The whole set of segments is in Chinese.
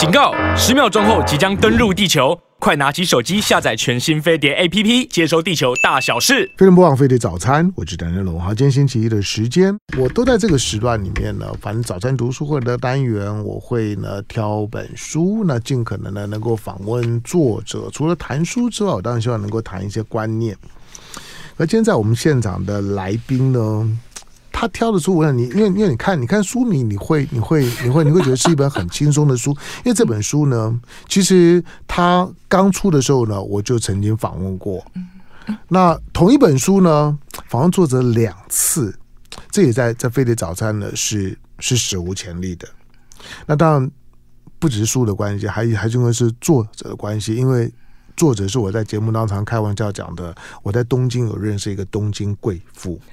警告！十秒钟后即将登陆地球，快拿起手机下载全新飞碟 APP，接收地球大小事。飞碟播报，飞碟早餐，我是邓仁龙。好，今天星期一的时间，我都在这个时段里面呢。反正早餐读书会的单元，我会呢挑本书，那尽可能呢能够访问作者。除了谈书之外，我当然希望能够谈一些观念。而今天在我们现场的来宾呢？他挑的书，我想你，因为因为你看，你看书名，你会你会你会你会觉得是一本很轻松的书。因为这本书呢，其实他刚出的时候呢，我就曾经访问过。那同一本书呢，访问作者两次，这也在在飞碟早餐呢是是史无前例的。那当然不只是书的关系，还还是因为是作者的关系，因为作者是我在节目当中开玩笑讲的，我在东京有认识一个东京贵妇。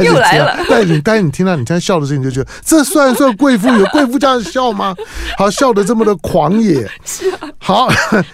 又来了，但是你但是你听到你现在笑的声音，就觉得这算算贵妇？有贵妇这样笑吗？好，笑的这么的狂野。是啊。好，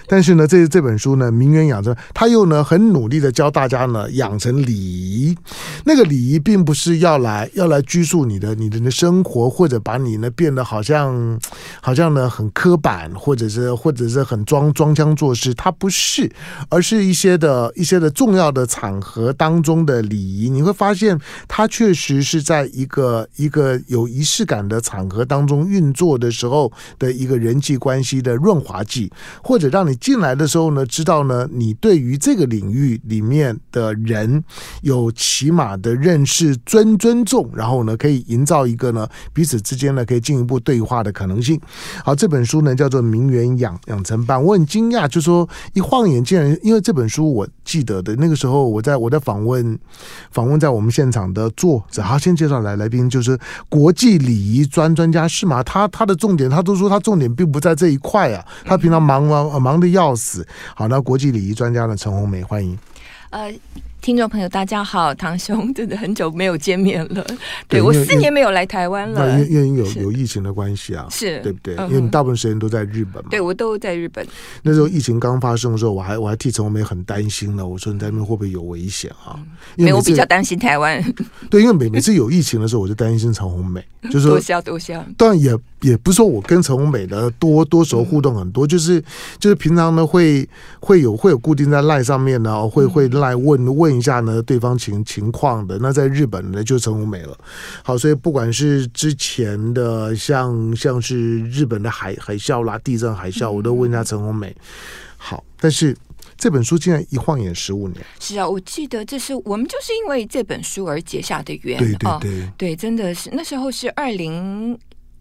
但是呢，这这本书呢，名媛养成，他又呢很努力的教大家呢养成礼仪。那个礼仪并不是要来要来拘束你的你的生活，或者把你呢变得好像好像呢很刻板，或者是或者是很装装腔作势。它不是，而是一些的一些的重要的场合当中的礼仪。你会发现，它确实是在一个一个有仪式感的场合当中运作的时候的一个人际关系的润滑剂。或者让你进来的时候呢，知道呢，你对于这个领域里面的人有起码的认识、尊尊重，然后呢，可以营造一个呢彼此之间呢可以进一步对话的可能性。好，这本书呢叫做《名媛养养成班》，我很惊讶，就说一晃眼竟然，因为这本书我记得的那个时候，我在我在访问访问在我们现场的作者，好，先介绍来来宾，就是国际礼仪专专家是吗？他他的重点，他都说他重点并不在这一块啊，他平常忙。忙忙忙的要死。好，那国际礼仪专家呢？陈红梅，欢迎。呃。听众朋友，大家好，堂兄，真的很久没有见面了。对，对我四年没有来台湾了，因为因为有有疫情的关系啊，是对不对？因为你大部分时间都在日本嘛。对，我都在日本。那时候疫情刚发生的时候，我还我还替陈红梅很担心呢。我说你在那边会不会有危险啊？因为我比较担心台湾。对，因为每每次有疫情的时候，我就担心陈红梅，就是多笑多笑。当然也也不是说我跟陈红美的多多时候互动很多，就是就是平常呢会会有会有固定在赖上面呢，会会赖问问一下呢对方。情情况的，那在日本呢就陈红美了。好，所以不管是之前的像像是日本的海海啸啦、地震海啸，我都问一下陈红美。好，但是这本书竟然一晃眼十五年。是啊，我记得这是我们就是因为这本书而结下的缘。对对对，哦，对，真的是那时候是二零。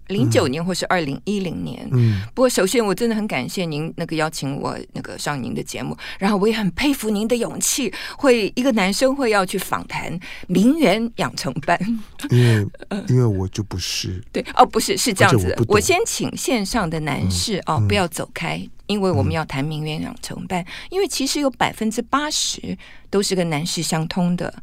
零九年或是二零一零年，嗯，不过首先我真的很感谢您那个邀请我那个上您的节目，然后我也很佩服您的勇气，会一个男生会要去访谈名媛养成班，因为 因为我就不是。对哦，不是是这样子。的，我，我先请线上的男士哦不要走开，因为我们要谈名媛养成班，因为其实有百分之八十都是跟男士相通的。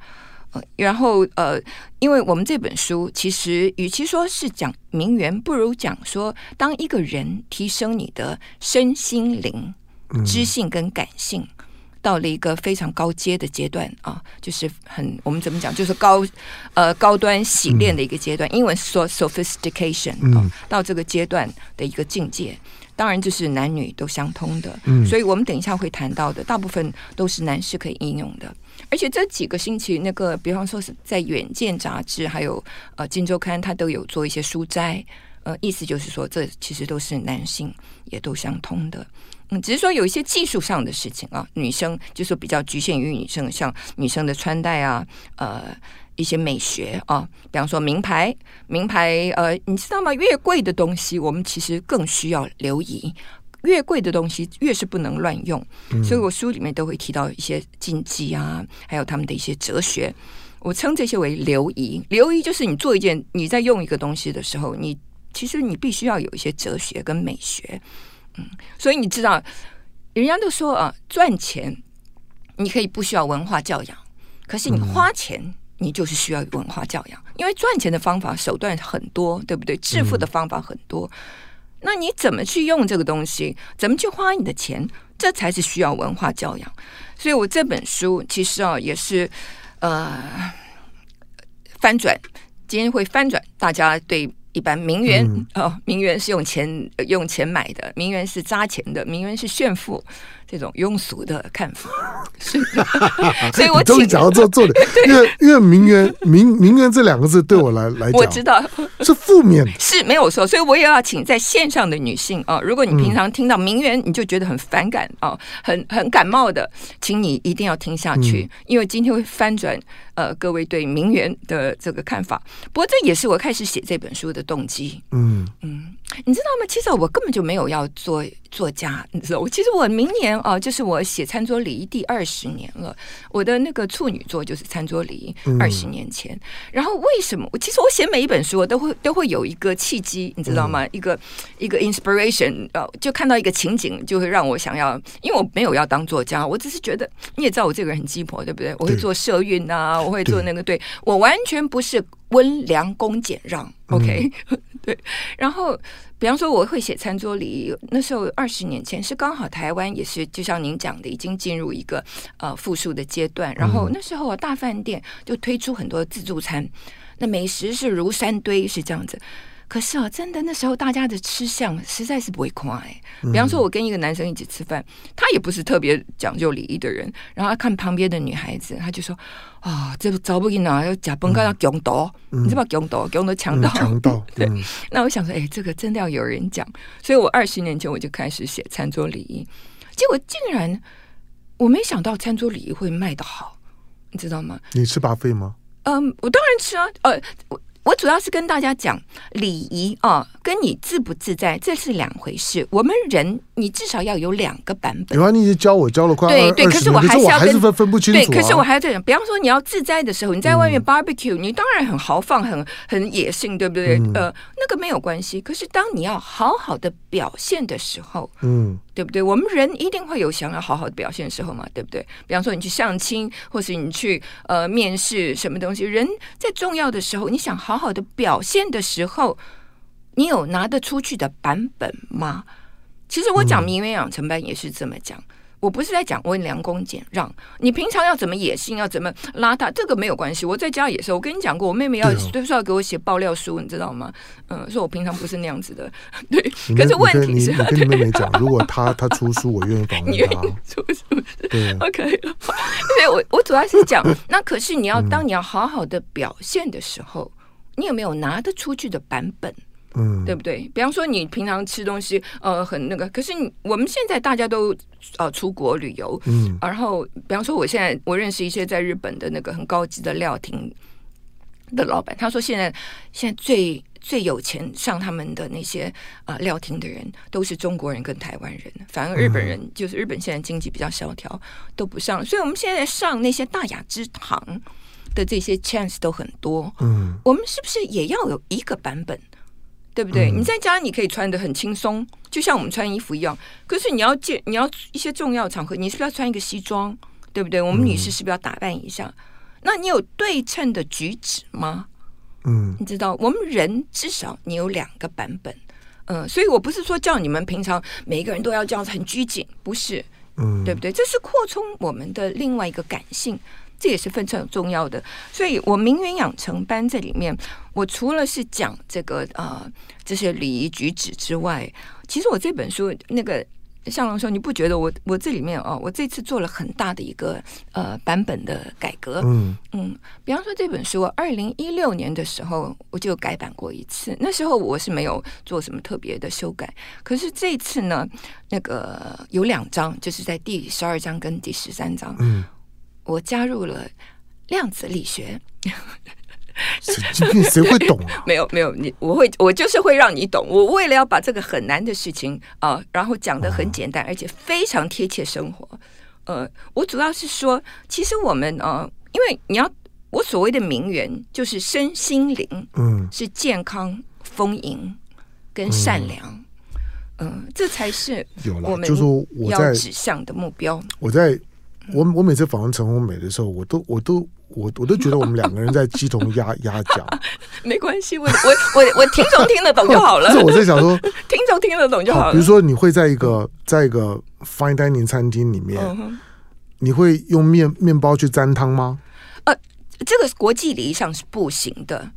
然后呃，因为我们这本书其实与其说是讲名媛，不如讲说，当一个人提升你的身心灵、知性跟感性，到了一个非常高阶的阶段啊，就是很我们怎么讲，就是高呃高端洗练的一个阶段，英文说 sophistication 啊，到这个阶段的一个境界，当然就是男女都相通的，所以我们等一下会谈到的，大部分都是男士可以应用的。而且这几个星期，那个比方说是在《远见》杂志，还有呃《金周刊》，它都有做一些书斋。呃，意思就是说，这其实都是男性也都相通的。嗯，只是说有一些技术上的事情啊，女生就是比较局限于女生，像女生的穿戴啊，呃，一些美学啊，比方说名牌，名牌，呃，你知道吗？越贵的东西，我们其实更需要留意。越贵的东西越是不能乱用，所以我书里面都会提到一些禁忌啊，还有他们的一些哲学。我称这些为留仪。留仪就是你做一件，你在用一个东西的时候，你其实你必须要有一些哲学跟美学。嗯，所以你知道，人家都说啊，赚钱你可以不需要文化教养，可是你花钱你就是需要文化教养，因为赚钱的方法手段很多，对不对？致富的方法很多。那你怎么去用这个东西？怎么去花你的钱？这才是需要文化教养。所以我这本书其实啊，也是呃翻转，今天会翻转大家对一般名媛、嗯、哦，名媛是用钱用钱买的，名媛是扎钱的，名媛是炫富，这种庸俗的看法。所以，所以我终于讲到这做的，因为因为名媛名名媛这两个字对我来来讲，我知道是负面，是没有错。所以我也要请在线上的女性啊、哦，如果你平常听到名媛你就觉得很反感啊、哦，很很感冒的，请你一定要听下去，嗯、因为今天会翻转呃各位对名媛的这个看法。不过这也是我开始写这本书的。动机，嗯嗯，你知道吗？其实我根本就没有要做作家，你知道，我其实我明年啊，就是我写餐桌礼仪第二十年了。我的那个处女作就是餐桌礼仪，二十年前。嗯、然后为什么？我其实我写每一本书，我都会都会有一个契机，你知道吗？嗯、一个一个 inspiration，呃，就看到一个情景，就会让我想要。因为我没有要当作家，我只是觉得你也知道我这个人很鸡婆，对不对？我会做社运啊，我会做那个，对，对我完全不是。温良恭俭让，OK，、嗯、对。然后，比方说，我会写餐桌礼仪。那时候二十年前是刚好台湾也是，就像您讲的，已经进入一个呃复苏的阶段。然后那时候大饭店就推出很多自助餐，那美食是如山堆，是这样子。可是啊，真的那时候大家的吃相实在是不会夸哎。比方说，我跟一个男生一起吃饭，他也不是特别讲究礼仪的人，然后他看旁边的女孩子，他就说：“啊、哦，这找不赢啊，要假崩盖要强盗，你知道强盗强盗强盗强盗。” 对。那我想说，哎，这个真的要有人讲，所以我二十年前我就开始写餐桌礼仪，结果竟然我没想到餐桌礼仪会卖得好，你知道吗？你吃 buffet 吗？嗯，我当然吃啊，呃，我。我主要是跟大家讲礼仪啊，跟你自不自在这是两回事。我们人，你至少要有两个版本。有啊，你教我教了快对对，可是我还是要跟分分不清楚、啊。对，可是我还要这样。比方说，你要自在的时候，你在外面 barbecue，、嗯、你当然很豪放，很很野性，对不对？嗯、呃，那个没有关系。可是当你要好好的表现的时候，嗯。对不对？我们人一定会有想要好好的表现的时候嘛，对不对？比方说你去相亲，或是你去呃面试什么东西，人在重要的时候，你想好好好的表现的时候，你有拿得出去的版本吗？其实我讲名媛养成班也是这么讲。嗯我不是在讲温良恭俭让，你平常要怎么野性，要怎么邋遢，这个没有关系。我在家也是，我跟你讲过，我妹妹要都是要给我写爆料书，你知道吗？嗯，说我平常不是那样子的。对，可是问题是，你跟你妹妹讲，如果她她出书，我愿意访问她。出书对，OK。因为我我主要是讲，那可是你要当你要好好的表现的时候，你有没有拿得出去的版本？嗯，对不对？比方说，你平常吃东西，呃，很那个。可是你我们现在大家都呃出国旅游，嗯，然后比方说，我现在我认识一些在日本的那个很高级的料亭的老板，他说现在现在最最有钱上他们的那些啊、呃、料亭的人都是中国人跟台湾人，反而日本人、嗯、就是日本现在经济比较萧条，都不上。所以我们现在上那些大雅之堂的这些 chance 都很多，嗯，我们是不是也要有一个版本？对不对？嗯、你在家你可以穿的很轻松，就像我们穿衣服一样。可是你要见你要一些重要场合，你是不是要穿一个西装？对不对？我们女士是不是要打扮一下？嗯、那你有对称的举止吗？嗯，你知道，我们人至少你有两个版本。嗯，所以我不是说叫你们平常每一个人都要这样子很拘谨，不是，嗯，对不对？这是扩充我们的另外一个感性。这也是非常重要的，所以我名媛养成班这里面，我除了是讲这个呃这些礼仪举止之外，其实我这本书那个向荣说，你不觉得我我这里面哦，我这次做了很大的一个呃版本的改革，嗯。嗯，比方说这本书，我二零一六年的时候我就改版过一次，那时候我是没有做什么特别的修改，可是这次呢，那个有两章，就是在第十二章跟第十三章，嗯。我加入了量子力学，神经病，谁会懂啊？没有没有，你我会我就是会让你懂。我为了要把这个很难的事情啊、呃，然后讲得很简单，而且非常贴切生活。呃，我主要是说，其实我们啊、呃，因为你要我所谓的名媛，就是身心灵，嗯，是健康、丰盈跟善良，嗯、呃，这才是我们要指向的目标。我在。我我每次访问陈红美的时候，我都我都我我都觉得我们两个人在鸡同鸭 鸭讲。没关系，我我我我听众听得懂就好了。不是我在想说，听众听得懂就好了。比如说，你会在一个在一个 fine dining 餐厅里面，嗯、你会用面面包去沾汤吗？呃，这个国际礼仪上是不行的。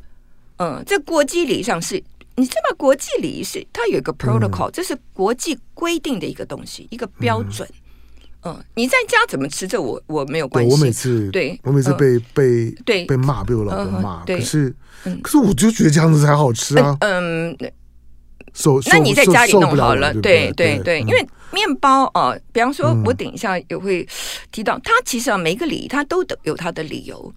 嗯，在国际礼仪上是你知道国际礼仪是它有一个 protocol，、嗯、这是国际规定的一个东西，一个标准。嗯嗯，你在家怎么吃这我我没有关系。我每次对，我每次被、呃、被对被骂，被我老公骂。对，可是、嗯、可是我就觉得这样子才好吃啊。嗯，受那你在家里弄好了，了对对对，对，因为面包啊、呃，比方说，我等一下也会提到，它其实啊，每一个礼仪它都有它的理由。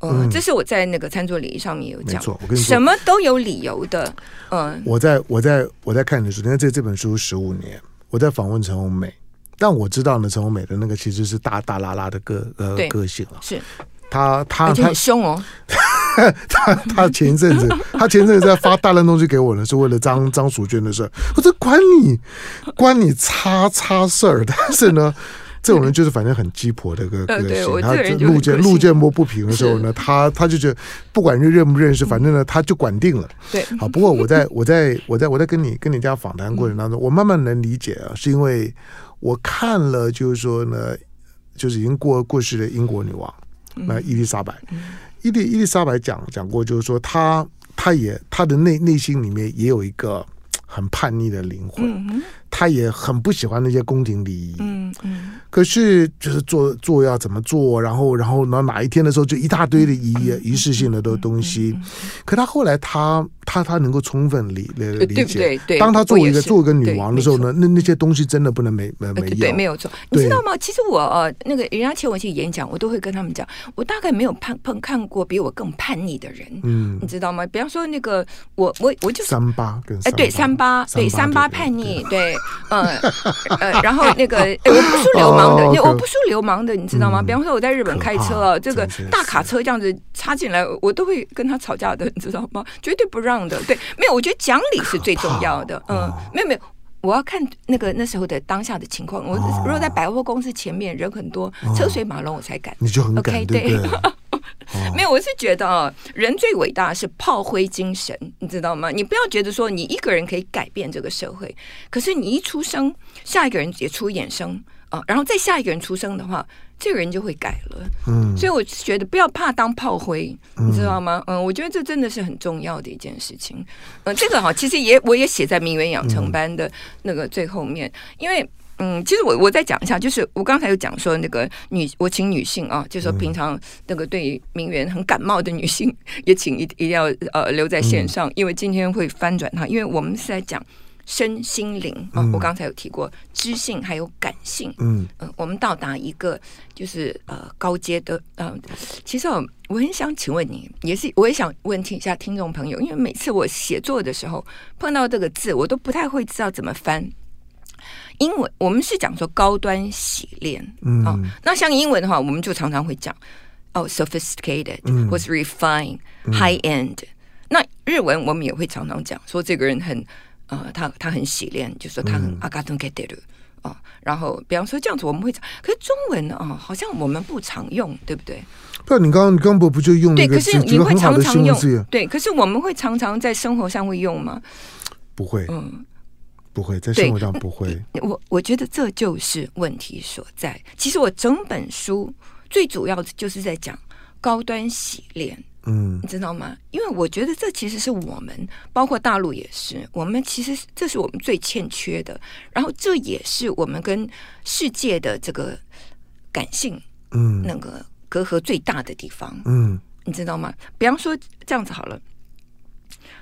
嗯，这是我在那个餐桌礼仪上面有讲。没错，我跟你说，什么都有理由的。嗯，我在我在我在看你的书，你看这这本书十五年，我在访问陈红美。但我知道呢，陈红美的那个其实是大大拉拉的个呃个性啊，是。他他他很凶哦，他他前一阵子 他前一阵子在发大量东西给我呢，是为了张张淑娟的事儿，我这关你关你叉叉事儿，但是呢。这种人就是反正很鸡婆的个个性，他路见路见摸不平的时候呢，他他就觉得不管认认不认识，反正呢他就管定了。对，好。不过我在我在我在我在跟你跟你这样访谈过程当中，我慢慢能理解啊，是因为我看了就是说呢，就是已经过过世的英国女王那伊丽莎白，伊丽伊丽莎白讲讲过，就是说她她也她的内内心里面也有一个很叛逆的灵魂。她也很不喜欢那些宫廷礼仪，嗯。嗯，可是就是做做要怎么做，然后然后呢哪一天的时候就一大堆的仪仪式性的的东西，可他后来他他他能够充分理理理解，当他作为一个作为一个女王的时候呢，那那些东西真的不能没没没有，对，没有错，你知道吗？其实我呃那个人家请我去演讲，我都会跟他们讲，我大概没有碰碰看过比我更叛逆的人，嗯，你知道吗？比方说那个我我我就三八跟哎对三八。对三八叛逆对。嗯 呃，然后那个，哎，我不输流氓的，我不输流氓的，你知道吗？比方说我在日本开车啊，这个大卡车这样子插进来，我都会跟他吵架的，你知道吗？绝对不让的。对，没有，我觉得讲理是最重要的。嗯，没有没有，我要看那个那时候的当下的情况。我如果在百货公司前面人很多，车水马龙，我才敢。你就很敢，对。没有，我是觉得啊，人最伟大的是炮灰精神，你知道吗？你不要觉得说你一个人可以改变这个社会，可是你一出生，下一个人也出衍生啊，然后再下一个人出生的话，这个人就会改了。嗯，所以我觉得不要怕当炮灰，你知道吗？嗯，我觉得这真的是很重要的一件事情。嗯，这个哈，其实也我也写在名媛养成班的那个最后面，因为。嗯，其实我我再讲一下，就是我刚才有讲说那个女，我请女性啊，就是说平常那个对名媛很感冒的女性，也请一一定要呃留在线上，因为今天会翻转它，因为我们是在讲身心灵啊。我刚才有提过知性还有感性，嗯呃，我们到达一个就是呃高阶的呃，其实我很想请问你，也是我也想问听一下听众朋友，因为每次我写作的时候碰到这个字，我都不太会知道怎么翻。英文我们是讲说高端洗练，嗯、哦，那像英文的话，我们就常常会讲哦，sophisticated、嗯、或是 refined、嗯、high end。那日文我们也会常常讲说这个人很呃，他他很洗练，就说他很阿嘎顿给德鲁啊。然后比方说这样子我们会讲，可是中文呢啊、哦，好像我们不常用，对不对？不，你刚刚你刚不不就用那个对，可是你会常常用对，可是我们会常常在生活上会用吗？不会，嗯。不会，在生活上不会。我我觉得这就是问题所在。其实我整本书最主要的就是在讲高端洗练，嗯，你知道吗？因为我觉得这其实是我们，包括大陆也是，我们其实这是我们最欠缺的。然后这也是我们跟世界的这个感性，嗯，那个隔阂最大的地方，嗯，你知道吗？比方说这样子好了。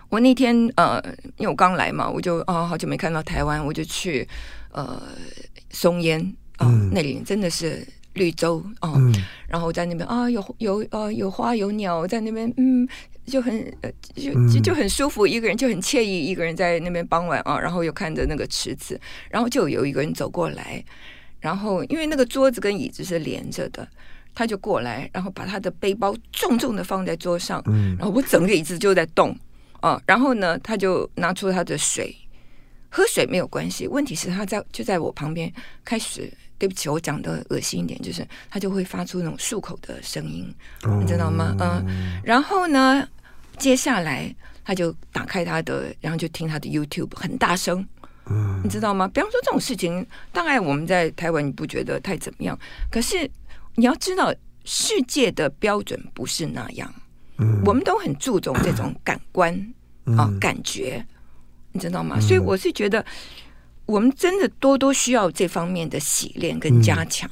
我那天呃，因为我刚来嘛，我就哦好久没看到台湾，我就去呃松烟啊、那里真的是绿洲啊、呃嗯，然后在那边啊有有呃有花有鸟在那边，嗯，就很呃就就就很舒服，一个人就很惬意，一个人在那边傍晚啊，然后又看着那个池子，然后就有一个人走过来，然后因为那个桌子跟椅子是连着的，他就过来，然后把他的背包重重的放在桌上，嗯，然后我整个椅子就在动。啊，然后呢，他就拿出他的水，喝水没有关系。问题是他在就在我旁边开始，对不起，我讲的恶心一点，就是他就会发出那种漱口的声音，你知道吗？嗯，然后呢，接下来他就打开他的，然后就听他的 YouTube，很大声，嗯，你知道吗？比方说这种事情，大概我们在台湾你不觉得太怎么样，可是你要知道，世界的标准不是那样。嗯我们都很注重这种感官，啊感觉，你知道吗？所以我是觉得，我们真的多多需要这方面的洗练跟加强。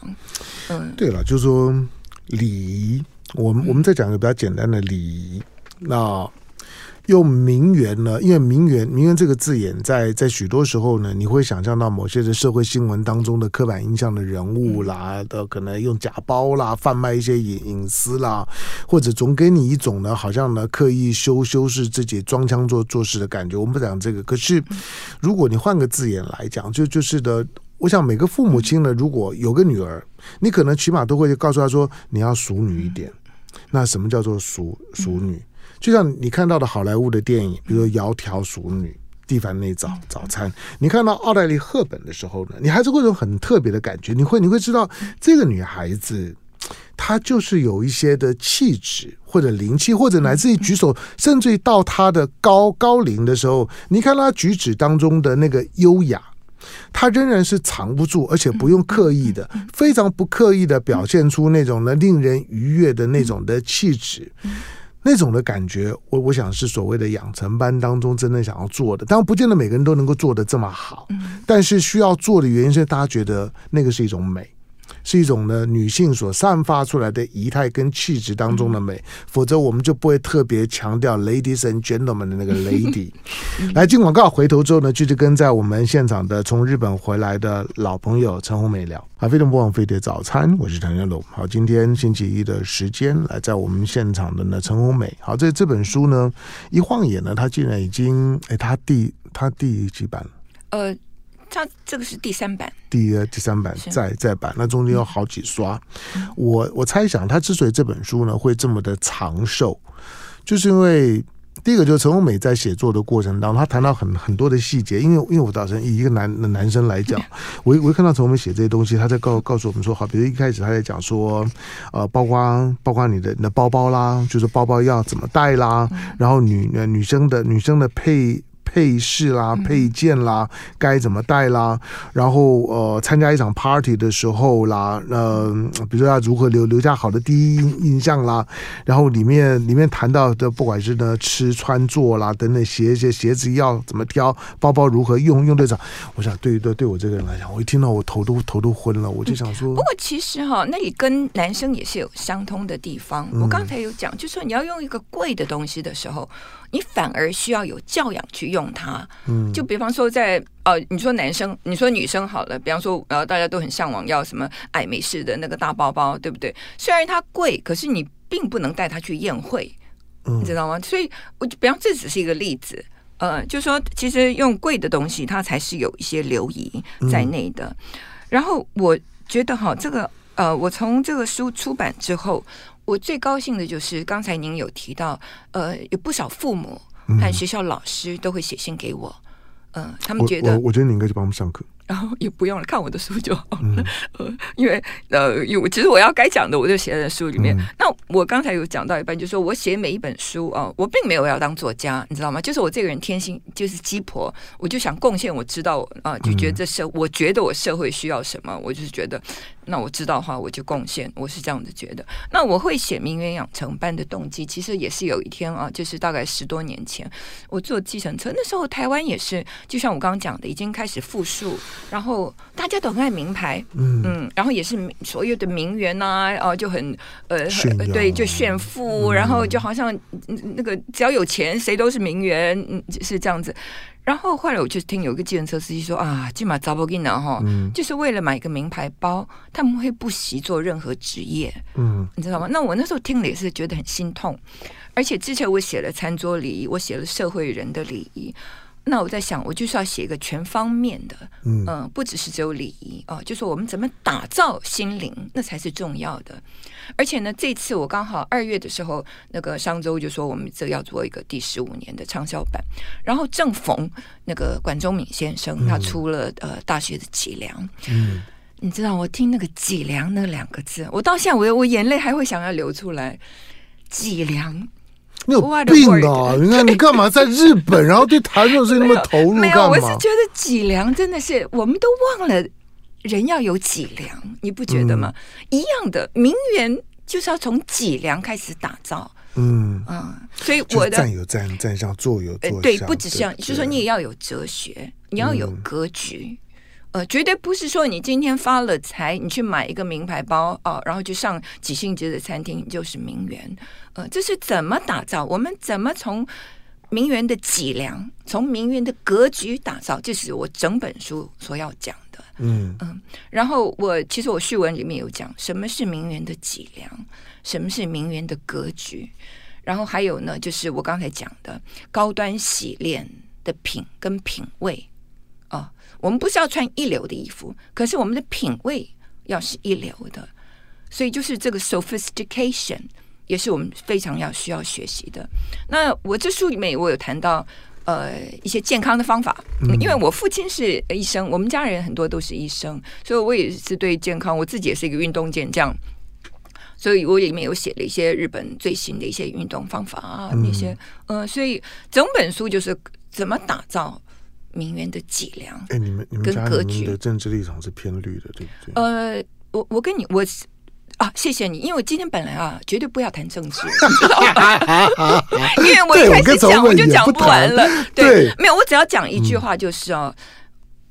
嗯，对了，就是说礼仪，我们我们再讲一个比较简单的礼仪，那。用名媛呢？因为名媛“名媛”“”这个字眼在，在在许多时候呢，你会想象到某些的社会新闻当中的刻板印象的人物啦，的可能用假包啦，贩卖一些隐隐私啦，或者总给你一种呢，好像呢刻意修修饰自己、装腔作做事的感觉。我们不讲这个，可是如果你换个字眼来讲，就就是的，我想每个父母亲呢，如果有个女儿，你可能起码都会告诉她说，你要淑女一点。那什么叫做淑淑女？就像你看到的好莱坞的电影，比如说《窈窕淑女》、《蒂凡尼早早餐》，你看到奥黛丽·赫本的时候呢，你还是会有很特别的感觉。你会你会知道，这个女孩子她就是有一些的气质或者灵气，或者乃至于举手，甚至于到她的高 高龄的时候，你看她举止当中的那个优雅，她仍然是藏不住，而且不用刻意的，非常不刻意的表现出那种呢令人愉悦的那种的气质。那种的感觉，我我想是所谓的养成班当中真正想要做的，当然不见得每个人都能够做的这么好，但是需要做的原因是大家觉得那个是一种美。是一种呢，女性所散发出来的仪态跟气质当中的美，否则我们就不会特别强调 ladies and gentlemen 的那个 lady。来进广告，回头之后呢，继续跟在我们现场的从日本回来的老朋友陈红梅聊。啊，非常不枉费的早餐，我是陈家龙。好，今天星期一的时间来在我们现场的呢，陈红梅。好，这这本书呢，一晃眼呢，它竟然已经哎，它第它第几版了？呃。它这个是第三版，第二第三版再再版，那中间有好几刷。嗯、我我猜想，他之所以这本书呢会这么的长寿，就是因为第一个就是陈红美在写作的过程当中，她谈到很很多的细节。因为因为我打算以一个男男生来讲，我我一看到陈红美写这些东西，她在告告诉我们说，好，比如一开始她在讲说，呃，包括包括你的你的包包啦，就是包包要怎么带啦，然后女女生的女生的配。配饰啦、配件啦，该怎么带啦？然后呃，参加一场 party 的时候啦，呃，比如说要如何留留下好的第一印象啦。然后里面里面谈到的，不管是呢吃穿坐啦等等，鞋鞋鞋子要怎么挑，包包如何用用对上。我想对于对对我这个人来讲，我一听到我头都头都昏了，我就想说。不过其实哈，那里跟男生也是有相通的地方。我刚才有讲，就是说你要用一个贵的东西的时候。你反而需要有教养去用它，嗯，就比方说在呃，你说男生，你说女生好了，比方说呃，大家都很向往要什么爱美式的那个大包包，对不对？虽然它贵，可是你并不能带它去宴会，你知道吗？所以，我就比方这只是一个例子，呃，就说其实用贵的东西，它才是有一些流仪在内的。然后我觉得哈，这个呃，我从这个书出版之后。我最高兴的就是刚才您有提到，呃，有不少父母和学校老师都会写信给我，嗯、呃，他们觉得，我，觉得你应该去帮他们上课。然后也不用了，看我的书就好了。嗯、呃，因为呃，有其实我要该讲的，我就写在书里面。嗯、那我刚才有讲到一半，就是说我写每一本书啊、呃，我并没有要当作家，你知道吗？就是我这个人天性就是鸡婆，我就想贡献，我知道啊、呃，就觉得这社，我觉得我社会需要什么，我就是觉得，那我知道的话，我就贡献，我是这样子觉得。那我会写名媛养成班的动机，其实也是有一天啊，就是大概十多年前，我坐计程车，那时候台湾也是，就像我刚刚讲的，已经开始复述。然后大家都很爱名牌，嗯嗯，然后也是所有的名媛呐，哦，就很呃，对，就炫富，然后就好像那个只要有钱，谁都是名媛，嗯，是这样子。然后后来我就听有一个计程车司机说啊，起码找不给呢哈，就是为了买一个名牌包，他们会不惜做任何职业，嗯，你知道吗？那我那时候听了也是觉得很心痛，而且之前我写了餐桌礼仪，我写了社会人的礼仪。那我在想，我就是要写一个全方面的，嗯、呃，不只是只有礼仪哦，就是我们怎么打造心灵，那才是重要的。而且呢，这次我刚好二月的时候，那个商周就说我们这要做一个第十五年的畅销版，然后正逢那个管中敏先生他出了呃大学的脊梁，嗯，你知道我听那个脊梁那两个字，我到现在我我眼泪还会想要流出来，脊梁。你有病啊！你看你干嘛在日本，然后对谈这种事那么投入 干嘛？没有，我是觉得脊梁真的是，我们都忘了人要有脊梁，你不觉得吗？嗯、一样的名媛就是要从脊梁开始打造。嗯嗯，所以我的站有站站上，坐有坐相，对，不只是这样，就是说你也要有哲学，你要有格局。呃，绝对不是说你今天发了财，你去买一个名牌包哦，然后就上几星级的餐厅，你就是名媛。呃，这是怎么打造？我们怎么从名媛的脊梁，从名媛的格局打造？这是我整本书所要讲的。嗯嗯，然后我其实我序文里面有讲，什么是名媛的脊梁，什么是名媛的格局，然后还有呢，就是我刚才讲的高端洗练的品跟品味。我们不是要穿一流的衣服，可是我们的品味要是一流的，所以就是这个 sophistication 也是我们非常要需要学习的。那我这书里面我有谈到呃一些健康的方法，嗯，因为我父亲是医生，我们家人很多都是医生，所以我也是对健康，我自己也是一个运动健将，所以我里面有写了一些日本最新的一些运动方法啊，那些呃，所以整本书就是怎么打造。名媛的脊梁，哎，你们你们家里面的政治立场是偏绿的，对不对？呃，我我跟你我啊，谢谢你，因为我今天本来啊，绝对不要谈政治，知道吗？因为我一开始讲我就讲不完了。对，对没有，我只要讲一句话，就是哦、嗯，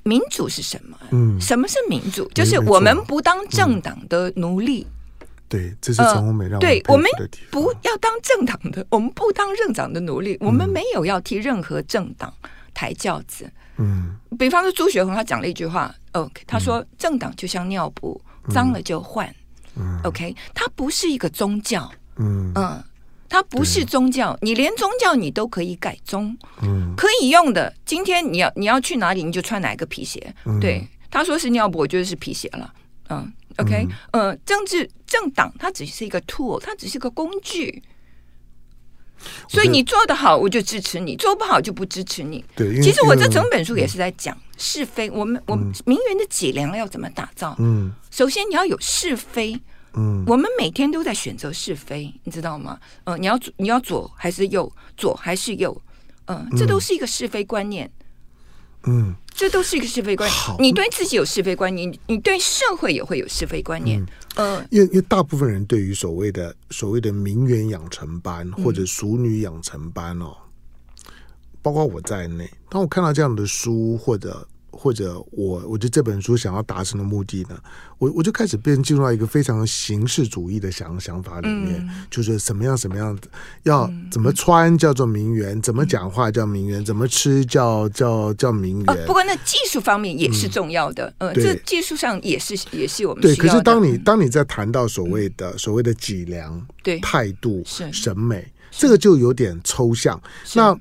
民主是什么？嗯，什么是民主？就是我们不当政党的奴隶。嗯、对，这是陈弘美让我、呃、对我们不要当政党的，我们不当政党的奴隶、嗯，我们没有要替任何政党。抬轿子，嗯，比方说朱学恒他讲了一句话，OK，他说政党就像尿布，脏、嗯、了就换、嗯、，OK，它不是一个宗教，嗯。嗯，它不是宗教，你连宗教你都可以改宗，嗯，可以用的。今天你要你要去哪里，你就穿哪一个皮鞋，嗯、对，他说是尿布，我觉得是皮鞋了，嗯，OK，嗯、呃，政治政党它只是一个 tool，它只是一个工具。所以你做得好，我就支持你；做不好就不支持你。对，其实我这整本书也是在讲是非。我们我们名媛的脊梁要怎么打造？嗯，首先你要有是非。嗯，我们每天都在选择是非，你知道吗？嗯、呃，你要你要左还是右？左还是右？嗯、呃，这都是一个是非观念。嗯，这都是一个是非观念。你对自己有是非观念，你对社会也会有是非观念。嗯嗯，因为因为大部分人对于所谓的所谓的名媛养成班或者熟女养成班哦，包括我在内，当我看到这样的书或者。或者我，我觉得这本书想要达成的目的呢，我我就开始变进入到一个非常形式主义的想想法里面，嗯，就是什么样什么样要怎么穿叫做名媛，嗯，怎么讲话叫名媛，怎么吃叫叫叫名媛。哦，不过那技术方面也是重要的，嗯，呃，这技术上也是也是我们对。可是当你当你在谈到所谓的，嗯，所谓的脊梁，对。态度是。审美，这个就有点抽象。那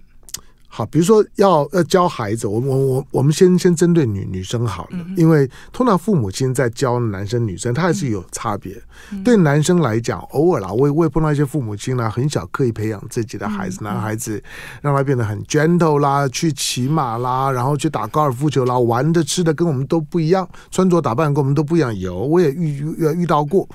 好，比如说要要教孩子，我我我我们先先针对女女生好了，嗯，因为通常父母亲在教男生女生，他还是有差别。嗯、对男生来讲，偶尔啦，我也我也碰到一些父母亲呢，很小刻意培养自己的孩子，嗯、男孩子让他变得很 gentle 啦，去骑马啦，然后去打高尔夫球啦，玩的吃的跟我们都不一样，穿着打扮跟我们都不一样。有，我也遇遇遇到过。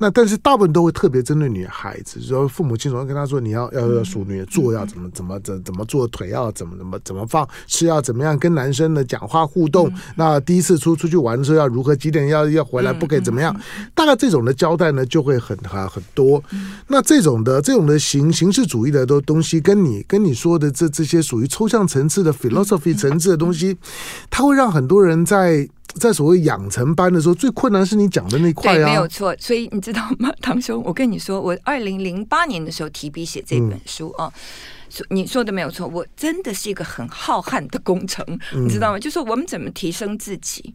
那但是大部分都会特别针对女孩子，说父母亲总会跟他说，你要要要淑女，坐要怎么怎么怎怎么坐，腿要怎么怎么怎么放，吃要怎么样，跟男生的讲话互动。那第一次出出去玩的时候要如何，几点要要回来，不可以怎么样。大概这种的交代呢，就会很很很多。那这种的这种的形形式主义的都东西，跟你跟你说的这这些属于抽象层次的 philosophy 层次的东西，它会让很多人在。在所谓养成班的时候，最困难是你讲的那块啊，对，没有错。所以你知道吗，唐兄？我跟你说，我二零零八年的时候提笔写这本书啊，说、嗯、你说的没有错，我真的是一个很浩瀚的工程，嗯、你知道吗？就是说我们怎么提升自己，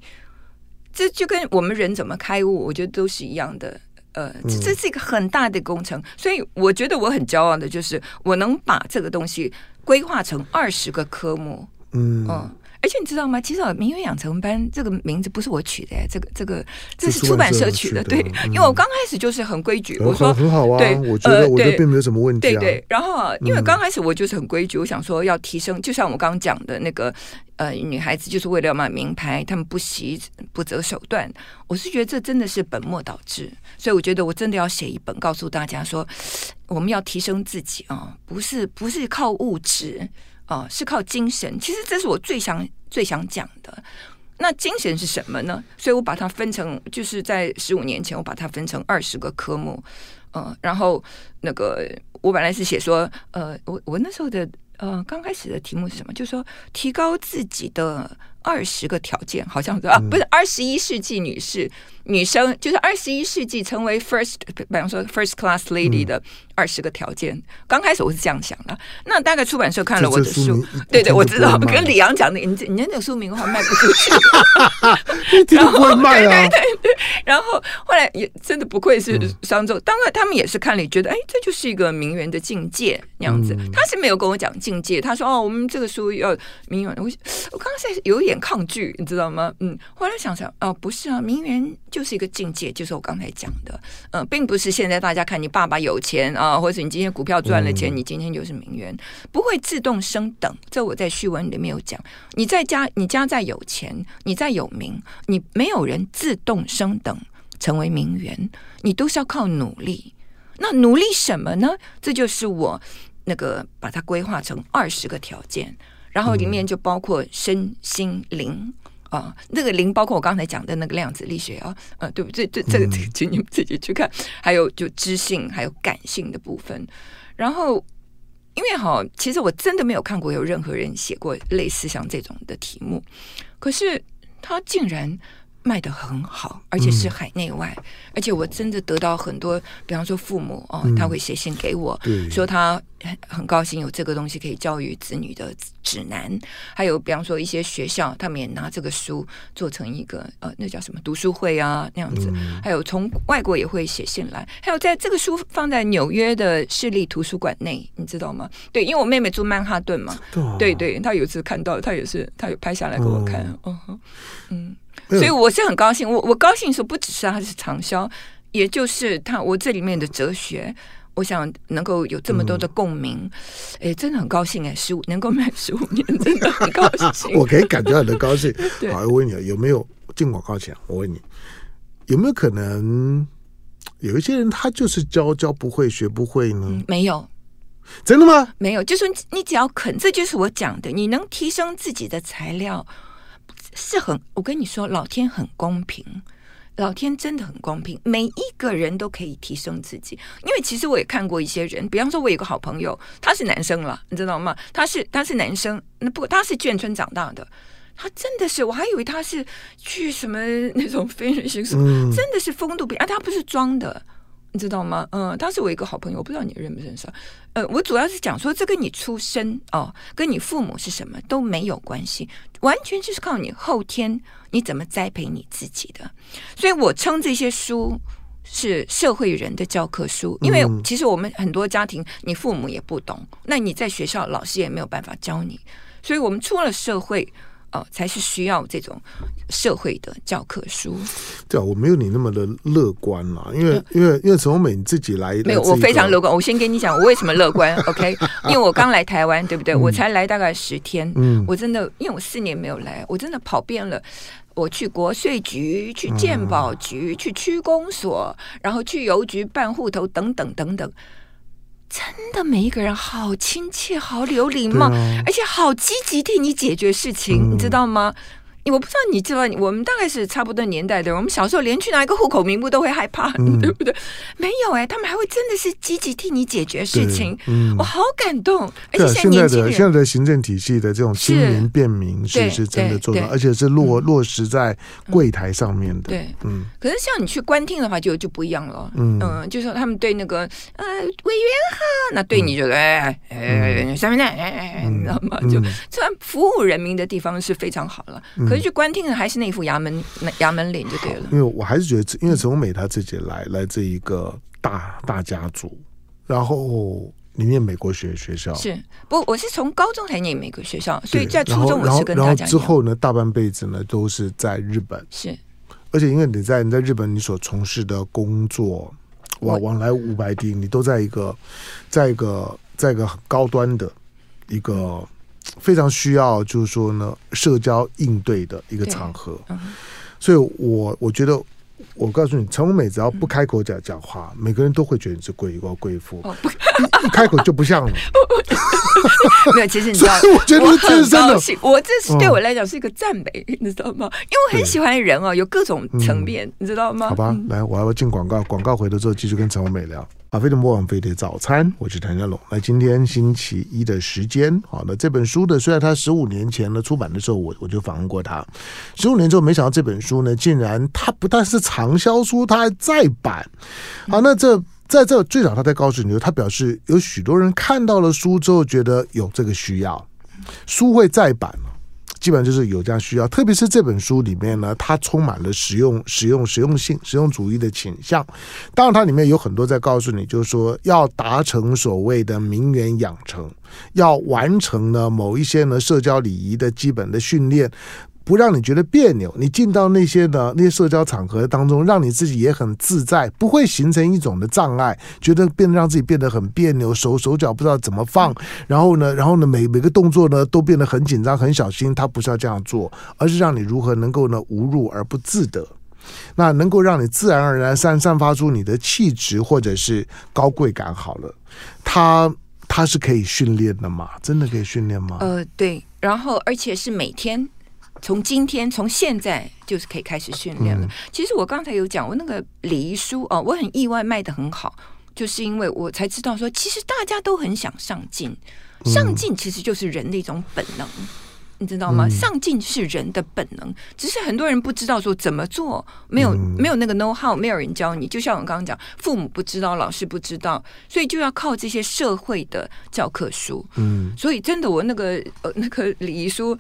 这就跟我们人怎么开悟，我觉得都是一样的。呃，这这是一个很大的工程，所以我觉得我很骄傲的，就是我能把这个东西规划成二十个科目，嗯。嗯而且你知道吗？其实“名媛养成班”这个名字不是我取的，这个、这个、这是出版社取的。对，因为我刚开始就是很规矩，我说很好啊，对，我觉得我觉得并没有什么问题。对对。然后，因为刚开始我就是很规矩，我想说要提升，就像我刚刚讲的那个，呃，女孩子就是为了要买名牌，她们不惜不择手段。我是觉得这真的是本末倒置，所以我觉得我真的要写一本，告诉大家说，我们要提升自己啊，不是不是靠物质。哦，是靠精神。其实这是我最想最想讲的。那精神是什么呢？所以我把它分成，就是在十五年前，我把它分成二十个科目。嗯、呃，然后那个我本来是写说，呃，我我那时候的呃刚开始的题目是什么？就是说提高自己的二十个条件，好像是啊，不是二十一世纪女士。女生就是二十一世纪成为 first，比方说 first class lady 的二十个条件。刚、嗯、开始我是这样想的，那大概出版社看了我的书，对对，我知道，跟李阳讲的，你你那个书名的话卖不出去，一 定不会卖啊。对对对，然后后来也真的不愧是商周，当然他们也是看了，觉得哎，这就是一个名媛的境界那样子。他是没有跟我讲境界，他说哦，我们这个书要名媛。我我刚才有一点抗拒，你知道吗？嗯，后来想想哦，不是啊，名媛。就是一个境界，就是我刚才讲的，嗯、呃，并不是现在大家看你爸爸有钱啊，或者你今天股票赚了钱，你今天就是名媛，不会自动升等。这我在序文里面有讲，你在家，你家再有钱，你再有名，你没有人自动升等成为名媛，你都是要靠努力。那努力什么呢？这就是我那个把它规划成二十个条件，然后里面就包括身心灵。啊，那个灵包括我刚才讲的那个量子力学啊，呃，对不对？这这个请你们自己去看。还有就知性，还有感性的部分。然后，因为哈，其实我真的没有看过有任何人写过类似像这种的题目，可是他竟然。卖得很好，而且是海内外，嗯、而且我真的得到很多，比方说父母哦，嗯、他会写信给我，说他很很高兴有这个东西可以教育子女的指南，还有比方说一些学校，他们也拿这个书做成一个呃，那叫什么读书会啊那样子，嗯、还有从外国也会写信来，还有在这个书放在纽约的市立图书馆内，你知道吗？对，因为我妹妹住曼哈顿嘛，对对，她有一次看到，她也是，她有拍下来给我看，嗯。所以我是很高兴，我我高兴的时候不只是它是畅销，也就是它我这里面的哲学，我想能够有这么多的共鸣，哎、嗯，真的很高兴哎，十五能够卖十五年，真的很高兴。我可以感觉到你的高兴。好，我问你，有没有进广告前？我问你，有没有可能有一些人他就是教教不会学不会呢？嗯、没有，真的吗？没有，就是你只要肯，这就是我讲的，你能提升自己的材料。是很，我跟你说，老天很公平，老天真的很公平，每一个人都可以提升自己。因为其实我也看过一些人，比方说，我有个好朋友，他是男生了，你知道吗？他是他是男生，那不他是眷村长大的，他真的是，我还以为他是去什么那种非人性什么，嗯、真的是风度比啊，他不是装的。你知道吗？嗯，当时我一个好朋友，我不知道你认不认识。呃，我主要是讲说，这跟你出身哦，跟你父母是什么都没有关系，完全就是靠你后天你怎么栽培你自己的。所以我称这些书是社会人的教科书，因为其实我们很多家庭，你父母也不懂，那你在学校老师也没有办法教你，所以我们出了社会。哦，才是需要这种社会的教科书。对啊，我没有你那么的乐观嘛，因为因为因为陈宏美你自己来，没有，我非常乐观。我先跟你讲，我为什么乐观？OK，因为我刚来台湾，对不对？嗯、我才来大概十天，嗯，我真的，因为我四年没有来，我真的跑遍了。我去国税局，去鉴宝局，嗯、去区公所，然后去邮局办户头，等等等等。真的，每一个人好亲切，好有礼貌，啊、而且好积极替你解决事情，嗯、你知道吗？我不知道你知道，我们大概是差不多年代的人。我们小时候连去拿一个户口名簿都会害怕，嗯、对不对？没有哎，他们还会真的是积极替你解决事情，嗯、我好感动。而且现在的现在的行政体系的这种亲民便民是是真的做到，而且是落落实在柜台上面的。对，嗯。可是像你去官厅的话，就就不一样了。嗯嗯，就是他们对那个呃委员好，那对你就哎哎下面呢哎哎，你知道吗？就虽然服务人民的地方是非常好了。可是去官厅的还是那副衙门衙门脸就对了。因为我还是觉得，因为陈红美她自己来来自一个大大家族，然后你念美国学学校是不？我是从高中才念美国学校，所以在初中我是跟大家然后之后呢，大半辈子呢都是在日本。是，而且因为你在你在日本，你所从事的工作往往来五百丁，你都在一个在一个在一个很高端的一个。非常需要，就是说呢，社交应对的一个场合，嗯、所以我我觉得，我告诉你，陈红美只要不开口讲讲话，嗯、每个人都会觉得你是贵国贵妇，哦、一,一开口就不像了。没有，其实你知道，我觉得这是真的，我这是对我来讲是一个赞美，嗯、你知道吗？因为我很喜欢人哦，有各种层面，嗯、你知道吗？好吧，来，我要进广告，广告回头之后继续跟陈红美聊。阿飞的莫忘飞碟早餐，我是谭家龙。那今天星期一的时间，好，那这本书的虽然他十五年前呢出版的时候，我我就访问过他，十五年之后，没想到这本书呢，竟然它不但是畅销书，它还再版。好，那这在这最早他在告诉你，他表示有许多人看到了书之后，觉得有这个需要，书会再版。基本上就是有这样需要，特别是这本书里面呢，它充满了实用、实用、实用性、实用主义的倾向。当然，它里面有很多在告诉你，就是说要达成所谓的名媛养成，要完成呢某一些呢社交礼仪的基本的训练。不让你觉得别扭，你进到那些的那些社交场合当中，让你自己也很自在，不会形成一种的障碍，觉得变得让自己变得很别扭，手手脚不知道怎么放，然后呢，然后呢，每每个动作呢都变得很紧张、很小心。他不是要这样做，而是让你如何能够呢无入而不自得，那能够让你自然而然散散发出你的气质或者是高贵感。好了，他他是可以训练的嘛？真的可以训练吗？呃，对，然后而且是每天。从今天，从现在就是可以开始训练了。其实我刚才有讲，我那个礼仪书哦，我很意外卖的很好，就是因为我才知道说，其实大家都很想上进，上进其实就是人的一种本能，你知道吗？上进是人的本能，只是很多人不知道说怎么做，没有没有那个 know how，没有人教你。就像我刚刚讲，父母不知道，老师不知道，所以就要靠这些社会的教科书。嗯，所以真的，我那个呃那个礼仪书。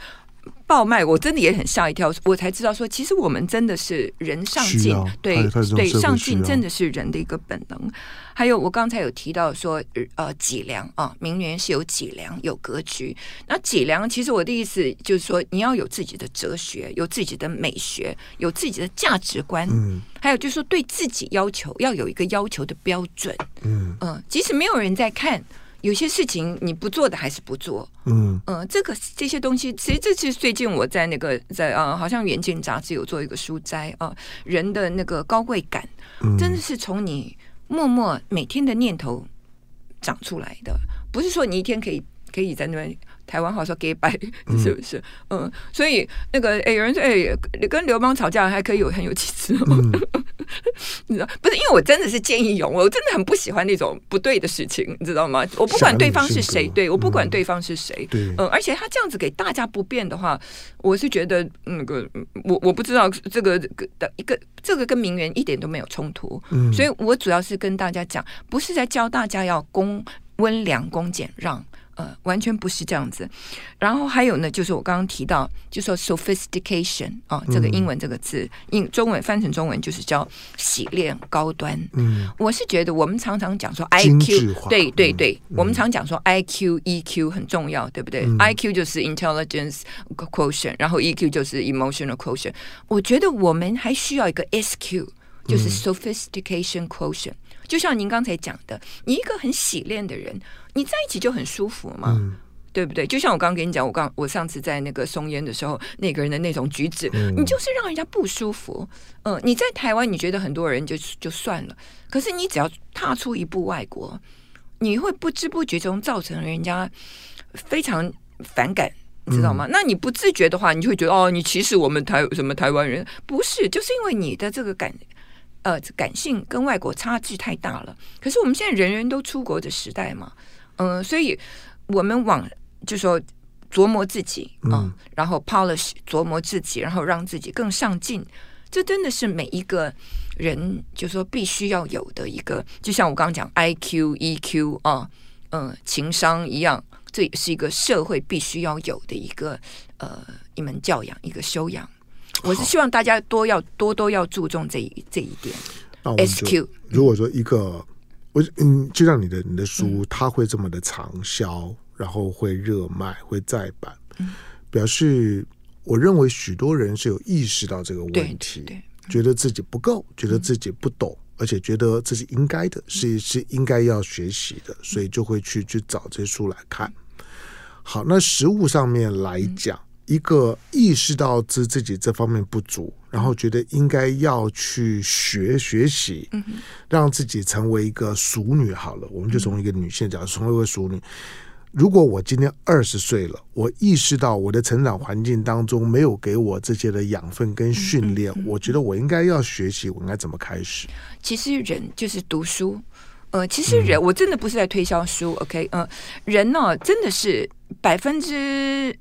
爆卖，我真的也很吓一跳，我才知道说，其实我们真的是人上进，对对，上进真的是人的一个本能。还有我刚才有提到说，呃，脊梁啊，名媛是有脊梁、有格局。那脊梁，其实我的意思就是说，你要有自己的哲学，有自己的美学，有自己的价值观，嗯，还有就是说，对自己要求要有一个要求的标准，嗯嗯，即使没有人在看。有些事情你不做的还是不做，嗯。嗯、呃，这个这些东西，其实这是最近我在那个在啊、呃，好像《远见》杂志有做一个书摘啊、呃，人的那个高贵感，真的是从你默默每天的念头长出来的，不是说你一天可以可以在那边。台湾话说 “gay 白 ”是不是？嗯，嗯，所以那个诶，有人说诶，你跟流氓吵架还可以有很有气质，嗯、你知道？不是因为我真的是见义勇为，我真的很不喜欢那种不对的事情，你知道吗？我不管对方是谁，对我不管对方是谁，嗯，嗯，而且他这样子给大家不便的话，我是觉得那个我我不知道这个的一个这个跟名媛一点都没有冲突，嗯，所以我主要是跟大家讲，不是在教大家要恭温良恭俭让。呃，完全不是这样子。然后还有呢，就是我刚刚提到，就说 sophistication 啊、哦，这个英文这个字，英中文翻成中文就是叫洗练高端。嗯，我是觉得我们常常讲说 IQ，对对对，嗯、我们常讲说 IQ、EQ 很重要，对不对、嗯、？IQ 就是 intelligence quotient，然后 EQ 就是 emotional quotient。我觉得我们还需要一个 SQ，就是 sophistication quotient。就像您刚才讲的，你一个很洗练的人，你在一起就很舒服嘛，嗯、对不对？就像我刚刚跟你讲，我刚我上次在那个松烟的时候，那个人的那种举止，嗯、你就是让人家不舒服。嗯、呃，你在台湾，你觉得很多人就就算了，可是你只要踏出一步外国，你会不知不觉中造成人家非常反感，你知道吗？嗯、那你不自觉的话，你就会觉得哦，你歧视我们台什么台湾人？不是，就是因为你的这个感。呃，感性跟外国差距太大了。可是我们现在人人都出国的时代嘛，嗯、呃，所以我们往就说琢磨自己啊，然后 polish 琢磨自己，然后让自己更上进。这真的是每一个人就说必须要有的一个，就像我刚刚讲 IQ、EQ 啊，嗯、呃，情商一样，这也是一个社会必须要有的一个呃一门教养，一个修养。我是希望大家多要多多要注重这一这一点。SQ，如果说一个我嗯，就像你的你的书，嗯、它会这么的畅销，然后会热卖，会再版，嗯、表示我认为许多人是有意识到这个问题，对对觉得自己不够，觉得自己不懂，嗯、而且觉得这是应该的，是是应该要学习的，所以就会去去找这些书来看。好，那实物上面来讲。嗯一个意识到自自己这方面不足，然后觉得应该要去学学习，让自己成为一个淑女。好了，我们就从一个女性讲，成为一个淑女。如果我今天二十岁了，我意识到我的成长环境当中没有给我这些的养分跟训练，我觉得我应该要学习，我应该怎么开始？其实人就是读书。呃，其实人、嗯、我真的不是在推销书，OK，嗯、呃，人呢、哦、真的是百分之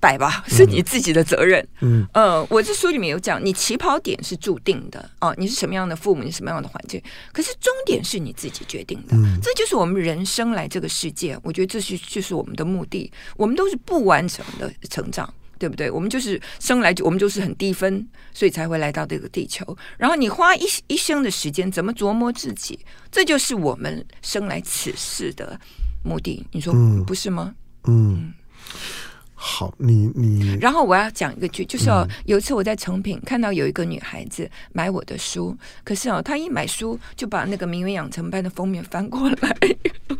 百吧，是你自己的责任。嗯，呃，我这书里面有讲，你起跑点是注定的哦，你是什么样的父母，你什么样的环境，可是终点是你自己决定的。嗯，这就是我们人生来这个世界，我觉得这是就是我们的目的，我们都是不完成的成长。对不对？我们就是生来就我们就是很低分，所以才会来到这个地球。然后你花一一生的时间怎么琢磨自己，这就是我们生来此世的目的。你说不是吗？嗯。嗯好，你你，然后我要讲一个剧，就是哦，有一次我在成品看到有一个女孩子买我的书，可是哦，她一买书就把那个《名媛养成班》的封面翻过来，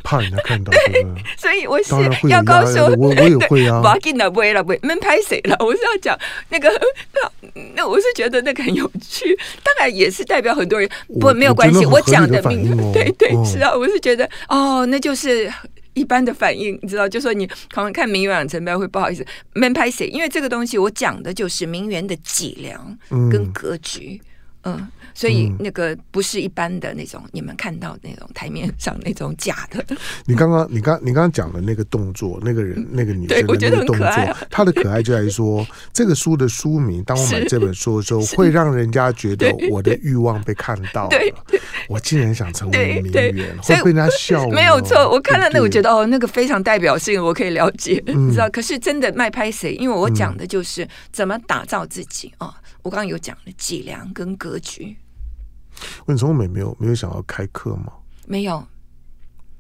怕人家看到。对，所以我是要告诉我，我也会啊，不要紧了，不会了，不会，没拍谁了。我是要讲那个，那那我是觉得那个很有趣，当然也是代表很多人，不没有关系，我讲的名，对对是啊，我是觉得哦，那就是。一般的反应，你知道，就说你可能看名媛养成班会不好意思，没拍谁，因为这个东西我讲的就是名媛的脊梁跟格局，嗯。嗯所以那个不是一般的那种，你们看到那种台面上那种假的。你刚刚，你刚，你刚刚讲的那个动作，那个人，那个女生的那个动作，她的可爱就在于说，这个书的书名，当我买这本书的时候，会让人家觉得 我的欲望被看到了。我竟然想成为名媛，会被人家笑。没有错，我看到那，我觉得哦，那个非常代表性，我可以了解，你知道。可是真的卖拍谁？因为我讲的就是怎么打造自己啊。我刚刚有讲了脊梁跟格局。问陈惠美没有没有想要开课吗？没有。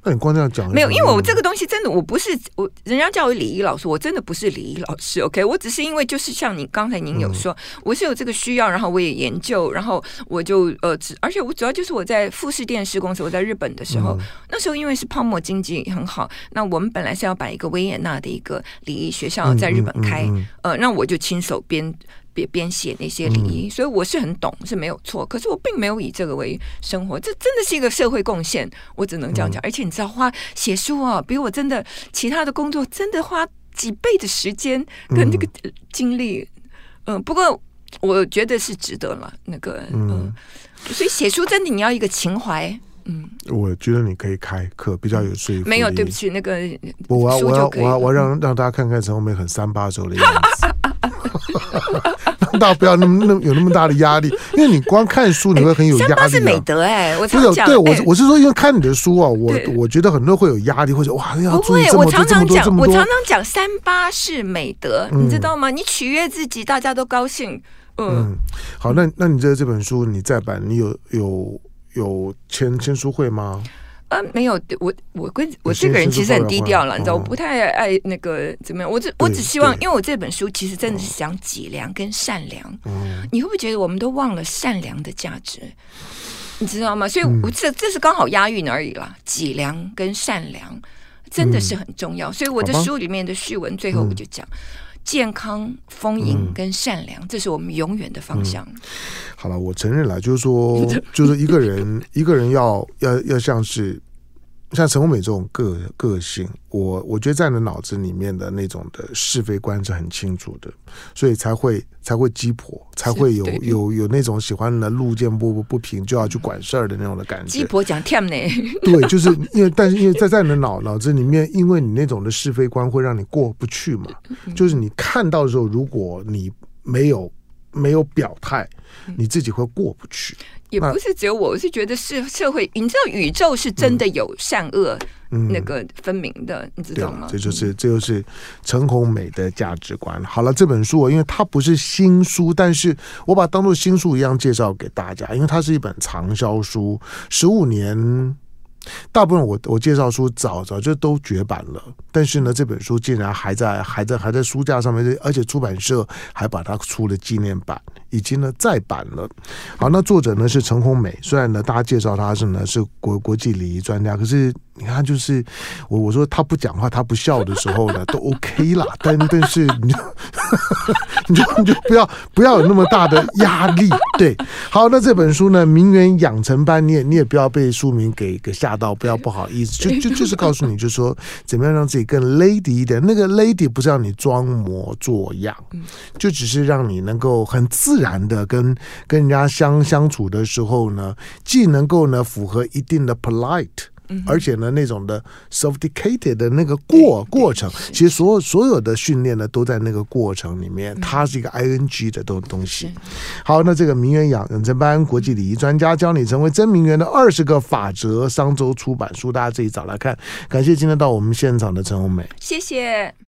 那你光这样讲，没有，因为我这个东西真的我不是我，人家叫我礼仪老师，我真的不是礼仪老师。OK，我只是因为就是像你刚才您有说，嗯、我是有这个需要，然后我也研究，然后我就呃，而且我主要就是我在富士电视公司，我在日本的时候，嗯、那时候因为是泡沫经济很好，那我们本来是要把一个维也纳的一个礼仪学校在日本开，呃，那我就亲手编。别编写那些礼仪，所以我是很懂，是没有错。可是我并没有以这个为生活，这真的是一个社会贡献，我只能这样讲。而且你知道，花写书啊，比我真的其他的工作真的花几倍的时间跟这个精力。嗯，不过我觉得是值得了。那个，嗯，所以写书真的你要一个情怀。嗯，我觉得你可以开课，比较有说服力。没有，对不起，那个我要我要我要我要让让大家看看陈红梅很三八手的样子。让大家不要那么那么有那么大的压力，因为你光看书你会很有压力。是美德哎，我常讲。对，我我是说，因为看你的书啊，我我觉得很多人会有压力，或者哇要注意这么多这么多这么多。我常常讲三八是美德，你知道吗？你取悦自己，大家都高兴。嗯，好，那那你这这本书你再版，你有有。有签签书会吗？呃，没有，我我跟我这个人其实很低调了，你知道，我不太爱那个怎么样。我只我只希望，因为我这本书其实真的是讲脊梁跟善良。你会不会觉得我们都忘了善良的价值？你知道吗？所以，我这这是刚好押韵而已啦。脊梁跟善良真的是很重要。所以我的书里面的序文最后我就讲。健康、丰盈跟善良，嗯、这是我们永远的方向。嗯、好了，我承认了，就是说，就是一个人，一个人要要要像是。像陈红美这种个个性，我我觉得在你的脑子里面的那种的是非观是很清楚的，所以才会才会鸡婆，才会有有有那种喜欢的路见不不平就要去管事儿的那种的感觉。鸡婆讲天呢？对，就是因为但是因为在在你的脑脑子里面，因为你那种的是非观会让你过不去嘛，就是你看到的时候，如果你没有没有表态，你自己会过不去。也不是只有我，我是觉得是社会。你知道宇宙是真的有善恶那个分明的，嗯、你知道吗？这就是这就是陈红美的价值观。好了，这本书因为它不是新书，但是我把它当做新书一样介绍给大家，因为它是一本畅销书，十五年。大部分我我介绍书早早就都绝版了，但是呢，这本书竟然还在还在还在书架上面，而且出版社还把它出了纪念版，已经呢再版了。好，那作者呢是陈红美，虽然呢大家介绍他是呢是国国际礼仪专家，可是你看，就是我我说他不讲话，他不笑的时候呢，都 OK 啦。但但是你就你就你就不要不要有那么大的压力。对，好，那这本书呢，《名媛养成班》，你也你也不要被书名给给吓到，不要不好意思，就就就是告诉你，就是说怎么样让自己更 lady 一点。那个 lady 不是让你装模作样，就只是让你能够很自然的跟跟人家相相处的时候呢，既能够呢符合一定的 polite。而且呢，那种的 sophisticated 的那个过过程，其实所有所有的训练呢，都在那个过程里面。它是一个 ing 的东东西。好，那这个名媛养养成班，国际礼仪专家教你成为真名媛的二十个法则，商周出版书，大家自己找来看。感谢今天到我们现场的陈红梅，谢谢。